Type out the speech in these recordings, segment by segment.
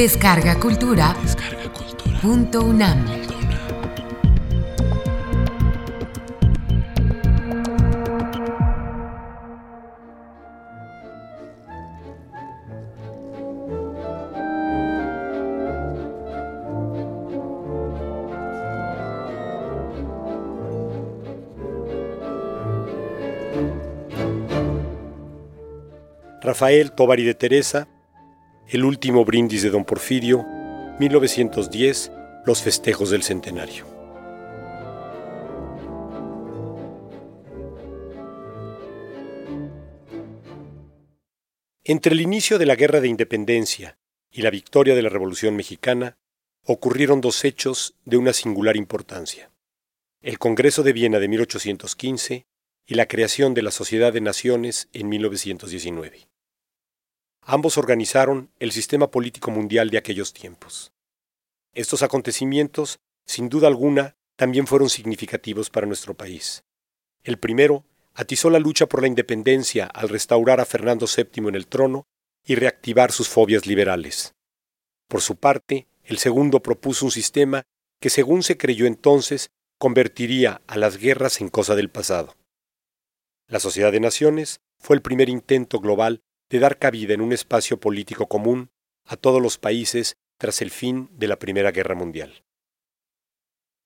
Descarga Cultura. Punto UNAM. Rafael Tovari de Teresa, El último brindis de Don Porfirio, 1910, Los festejos del centenario. Entre el inicio de la Guerra de Independencia y la victoria de la Revolución Mexicana, ocurrieron dos hechos de una singular importancia. El Congreso de Viena de 1815 y la creación de la Sociedad de Naciones en 1919. Ambos organizaron el sistema político mundial de aquellos tiempos. Estos acontecimientos, sin duda alguna, también fueron significativos para nuestro país. El primero atizó la lucha por la independencia al restaurar a Fernando VII en el trono y reactivar sus fobias liberales. Por su parte, el segundo propuso un sistema que, según se creyó entonces, convertiría a las guerras en cosa del pasado. La Sociedad de Naciones fue el primer intento global de dar cabida en un espacio político común a todos los países tras el fin de la Primera Guerra Mundial.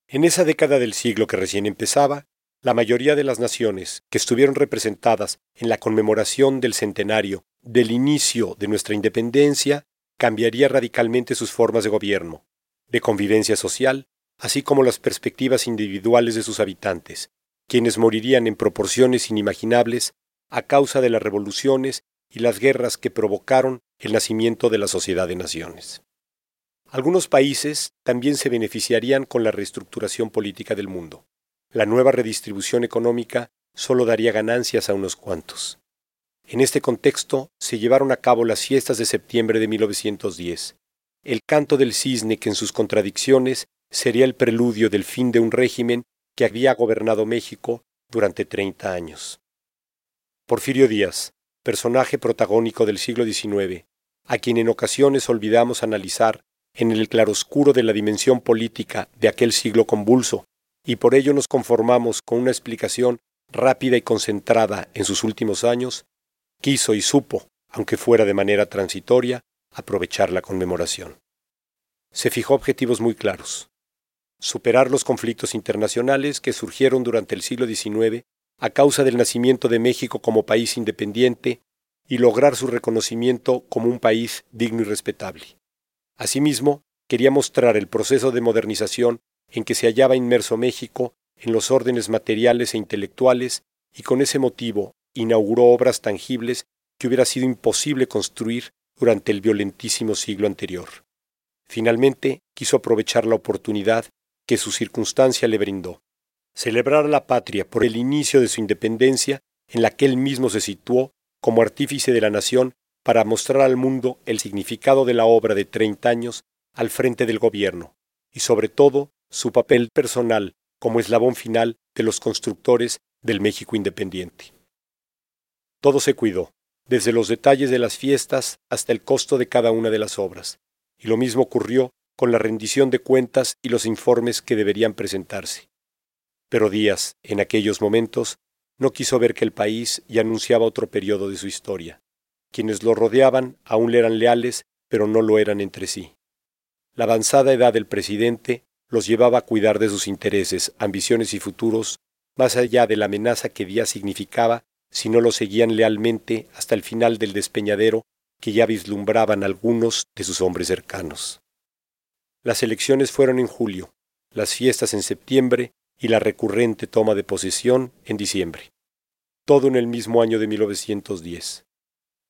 En esa década del siglo que recién empezaba, la mayoría de las naciones que estuvieron representadas en la conmemoración del centenario del inicio de nuestra independencia cambiaría radicalmente sus formas de gobierno, de convivencia social, así como las perspectivas individuales de sus habitantes, quienes morirían en proporciones inimaginables a causa de las revoluciones y las guerras que provocaron el nacimiento de la Sociedad de Naciones. Algunos países también se beneficiarían con la reestructuración política del mundo. La nueva redistribución económica solo daría ganancias a unos cuantos. En este contexto se llevaron a cabo las fiestas de septiembre de 1910, el canto del cisne que en sus contradicciones sería el preludio del fin de un régimen que había gobernado México durante 30 años. Porfirio Díaz, personaje protagónico del siglo XIX, a quien en ocasiones olvidamos analizar en el claroscuro de la dimensión política de aquel siglo convulso, y por ello nos conformamos con una explicación rápida y concentrada en sus últimos años, quiso y supo, aunque fuera de manera transitoria, aprovechar la conmemoración. Se fijó objetivos muy claros. Superar los conflictos internacionales que surgieron durante el siglo XIX a causa del nacimiento de México como país independiente y lograr su reconocimiento como un país digno y respetable. Asimismo, quería mostrar el proceso de modernización en que se hallaba inmerso México en los órdenes materiales e intelectuales y con ese motivo inauguró obras tangibles que hubiera sido imposible construir durante el violentísimo siglo anterior. Finalmente, quiso aprovechar la oportunidad que su circunstancia le brindó celebrar a la patria por el inicio de su independencia en la que él mismo se situó como artífice de la nación para mostrar al mundo el significado de la obra de treinta años al frente del gobierno, y sobre todo su papel personal como eslabón final de los constructores del México independiente. Todo se cuidó, desde los detalles de las fiestas hasta el costo de cada una de las obras, y lo mismo ocurrió con la rendición de cuentas y los informes que deberían presentarse. Pero Díaz, en aquellos momentos, no quiso ver que el país ya anunciaba otro periodo de su historia. Quienes lo rodeaban aún le eran leales, pero no lo eran entre sí. La avanzada edad del presidente los llevaba a cuidar de sus intereses, ambiciones y futuros, más allá de la amenaza que Díaz significaba si no lo seguían lealmente hasta el final del despeñadero que ya vislumbraban algunos de sus hombres cercanos. Las elecciones fueron en julio, las fiestas en septiembre y la recurrente toma de posesión en diciembre. Todo en el mismo año de 1910.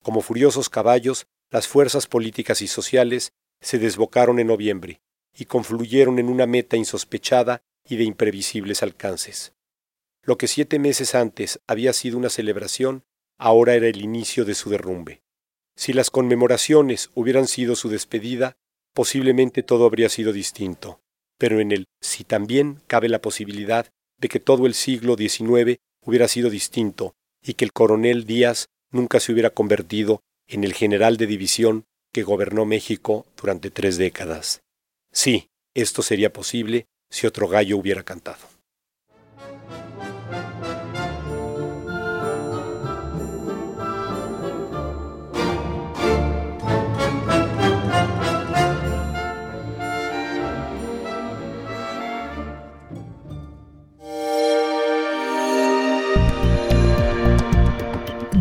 Como furiosos caballos, las fuerzas políticas y sociales se desbocaron en noviembre y confluyeron en una meta insospechada y de imprevisibles alcances. Lo que siete meses antes había sido una celebración, ahora era el inicio de su derrumbe. Si las conmemoraciones hubieran sido su despedida, posiblemente todo habría sido distinto pero en él sí también cabe la posibilidad de que todo el siglo XIX hubiera sido distinto y que el coronel Díaz nunca se hubiera convertido en el general de división que gobernó México durante tres décadas. Sí, esto sería posible si otro gallo hubiera cantado.